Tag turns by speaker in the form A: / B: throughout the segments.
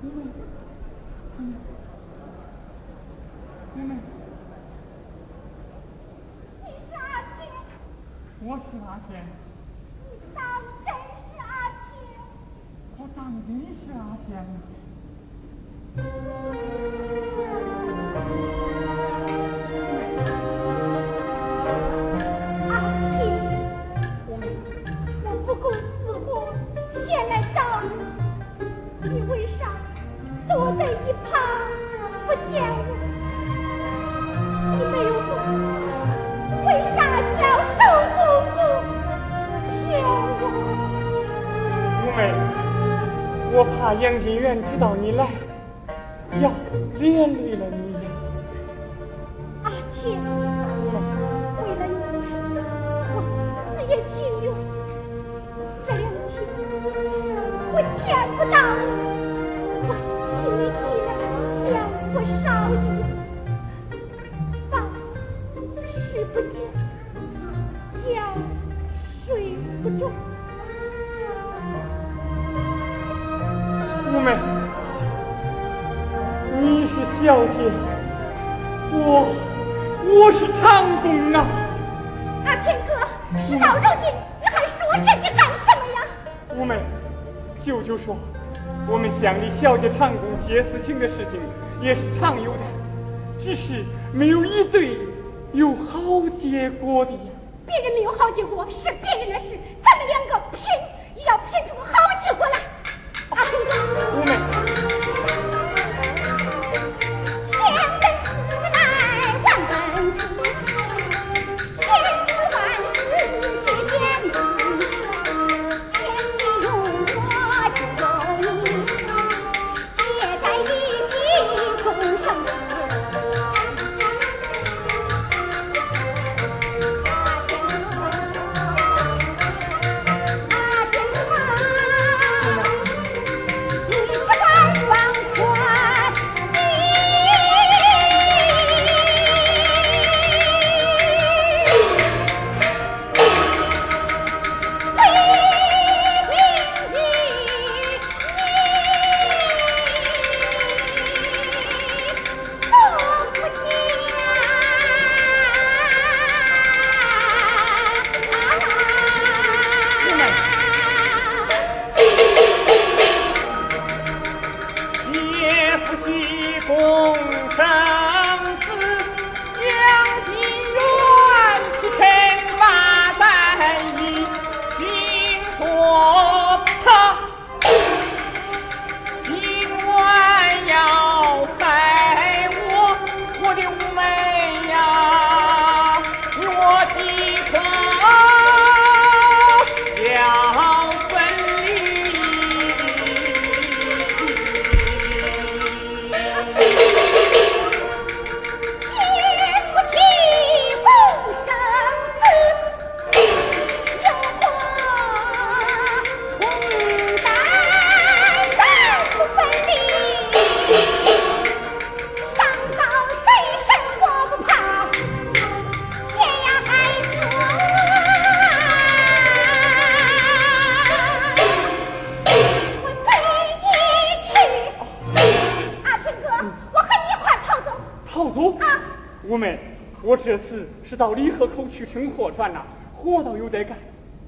A: 妹妹，妹妹，你是
B: 阿天？我是阿天，你当真是阿天？我当真是阿天。杨金元
A: 知道你来，小姐，我我是长工啊！
B: 阿天哥，事到如今，你还说这些干什么呀？
A: 五妹，舅舅说，我们乡里小姐长工结私情的事情也是常有的，只是没有一对有好结果的呀。
B: 别人没有好结果是别人的事，咱们两个拼也要拼出
A: 到离河口去乘货船呐，活倒有得干，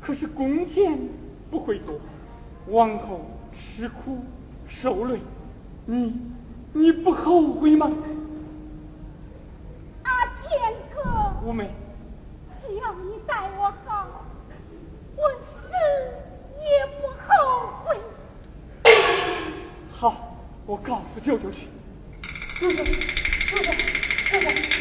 A: 可是工钱不会多，往后吃苦受累，你你不后悔吗？
B: 阿天哥，
A: 五妹，
B: 只要你待我好，我死也不后悔。
A: 好，我告诉舅舅去。舅舅，舅舅。舅舅，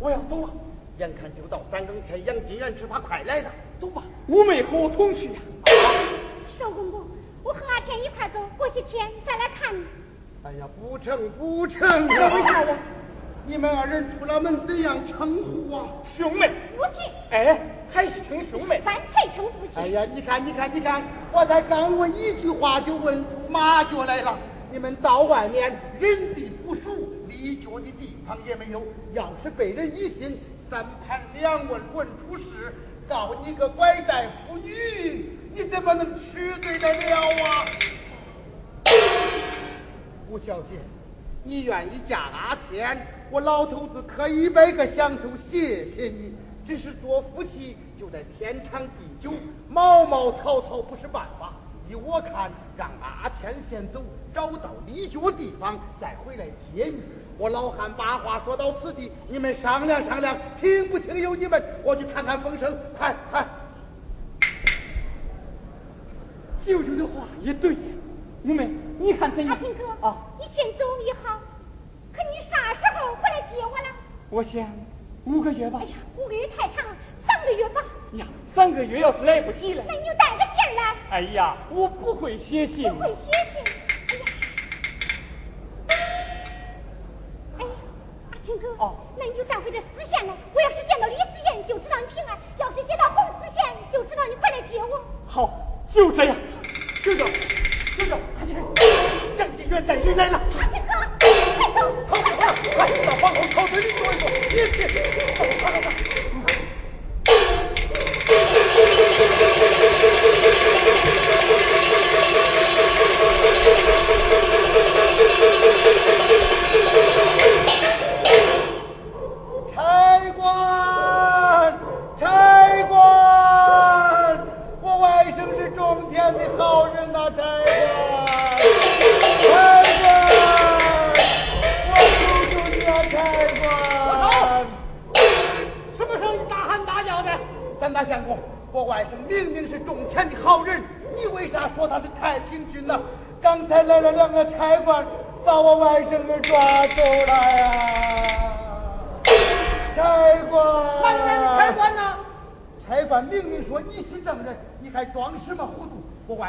A: 我要走了。
C: 眼看就到三更天，杨金元只怕快来了。
A: 走吧，五妹和我同去呀。
B: 少公公，我和阿天一块走，过些天再来看你。
C: 哎呀，不成不成！
A: 怎么回事？
C: 你们二人出了门怎样称呼啊？
A: 兄妹。
B: 夫妻。
A: 哎，还是称兄妹。
B: 咱才称夫妻。
C: 哎呀，你看你看你看，我才刚问一句话，就问出马脚来了。你们到外面人地不熟。立脚的地方也没有，要是被人疑心，三盘两问问出事，告你个拐带妇女，你怎么能吃罪得了啊？吴小姐，你愿意嫁阿天，我老头子磕一百个响头谢谢你。只是做夫妻就得天长地久，毛毛草草不是办法。依我看，让阿天先走，找到立脚地方再回来接你。我老汉把话说到此地，你们商量商量，听不听由你们。我去看看风声，快快。
A: 舅舅的话也对，呀，五妹你看怎样？
B: 阿平哥，
A: 啊，
B: 你先走也好，可你啥时候回来接我了？
A: 我想五个月吧。
B: 哎呀，五个月太长了，三个月吧。
A: 呀，三个月要是来不及了，
B: 那你就带着信来。
A: 哎呀，我不会写信。
B: 不会写信。阿平哥。
A: 哦。
B: 那你就带回这丝线来。我要是见到李思燕，就知道你平安；要是见到红丝线，就知道你快来接我。
A: 好，就这样。
C: 哥哥，哥哥，快点！杨金元带人来了。
B: 哥，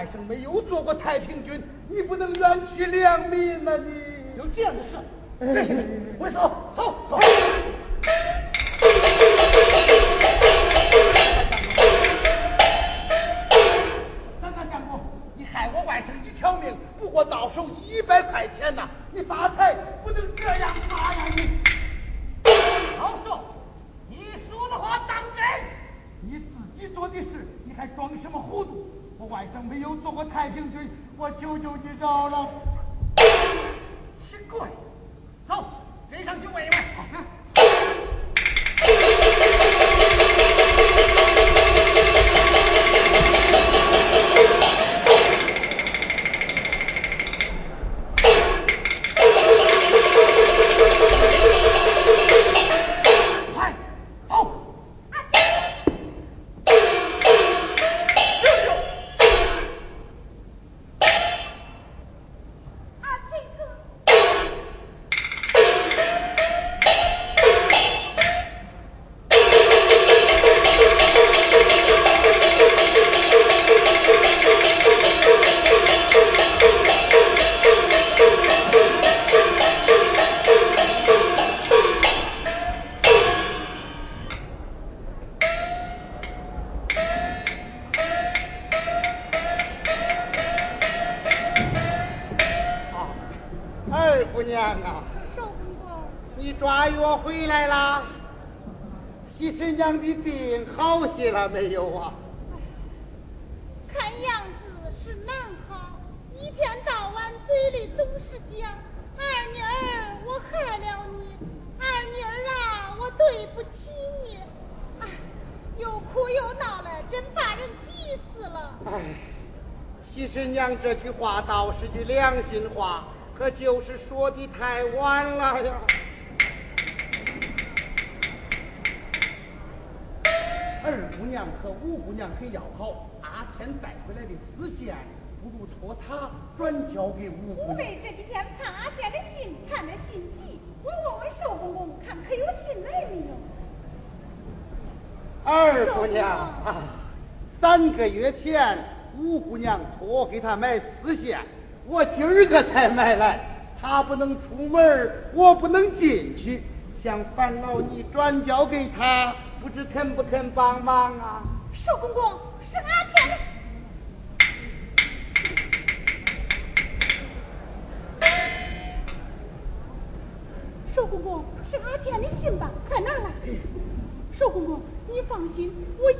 C: 外甥没有做过太平军，你不能冤屈良民呐！你
A: 有这样的事？别信，我走，走走。
C: 三大相公，你害我外甥一条命，不过到手一百块钱呐！你发财不能这样发呀你！
A: 好说，你说的话当真？
C: 你自己做的事，你还装什么糊涂？我外甥没有做过太平军，我求求你饶了。
A: 奇怪，走，跟上去问一问。
C: 姑娘啊，
B: 少公公，
C: 你抓药回来啦？喜婶娘的病好些了没有啊？
B: 看样子是难好，一天到晚嘴里总是讲二妮儿，我害了你，二妮儿啊，我对不起你，哎，又哭又闹的，真把人急死了。
C: 哎，喜婶娘这句话倒是句良心话，可就是说的太晚了呀。二姑娘和五姑娘很要好，阿天带回来的丝线，不如托他转交给五姑娘。
B: 五妹这几天看阿天的信，看得心急，我问问寿公公，看可有信来没有。
C: 二姑娘啊，三个月前五姑娘托我给她买丝线，我今儿个才买来。他不能出门，我不能进去，想烦劳你转交给他，不知肯不肯帮忙啊？
B: 寿公公是阿天的。寿公公是阿天的信吧？快拿来。寿公公，你放心，我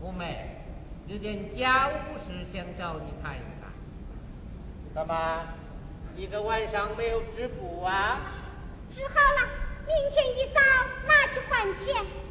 B: 五妹有点家务事想找你谈一谈怎
D: 么一个晚上没有织布啊？织好了明天一早拿去还钱。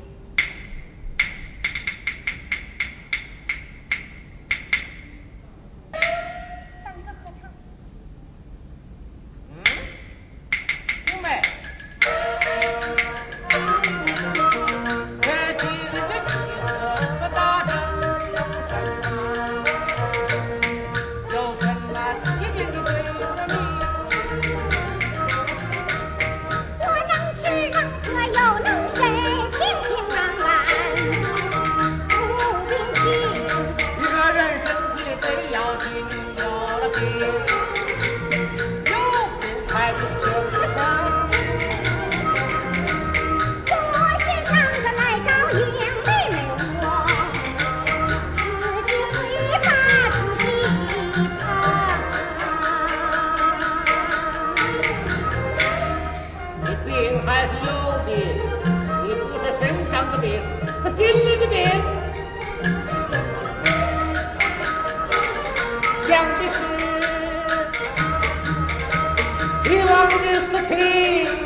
D: 你你不是身上的病是心里的病想
B: 的是
C: 以
B: 往的事情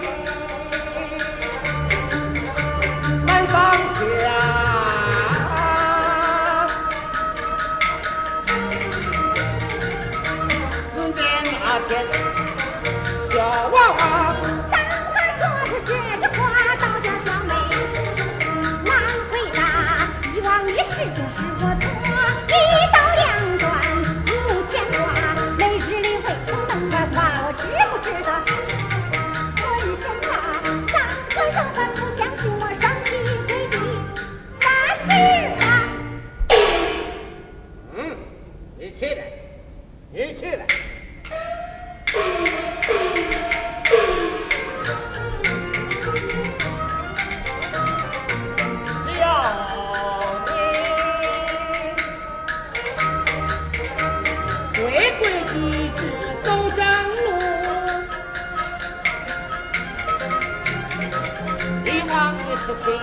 B: 父亲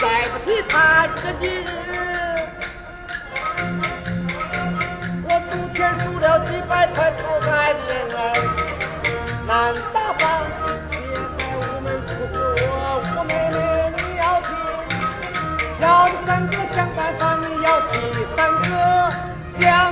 B: 再不提他这几日我赌钱输了几百块讨债的儿难打发别怪
D: 我们处死我我妹妹你要听要你
B: 三哥想办法你要替
D: 三哥想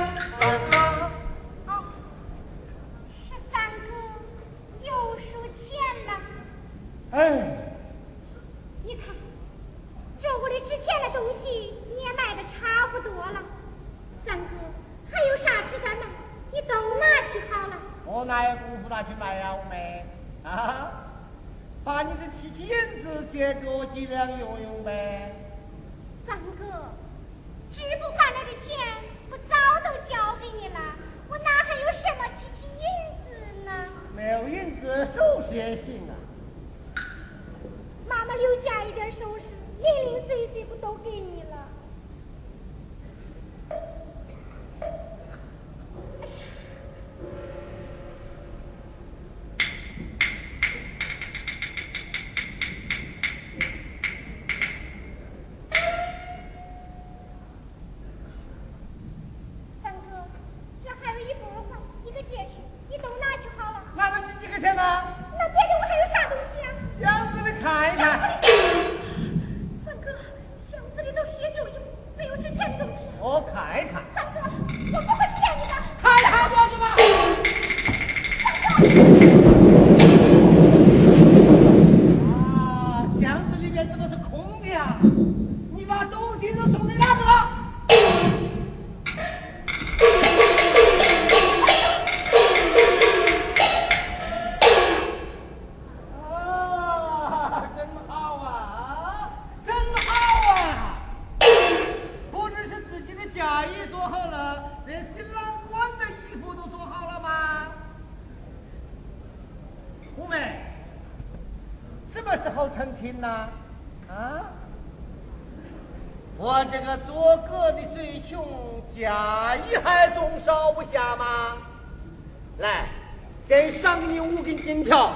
D: 呐？啊？我这个做哥的虽穷，家业还总少不下吗？
B: 来，先赏你五根
C: 金条。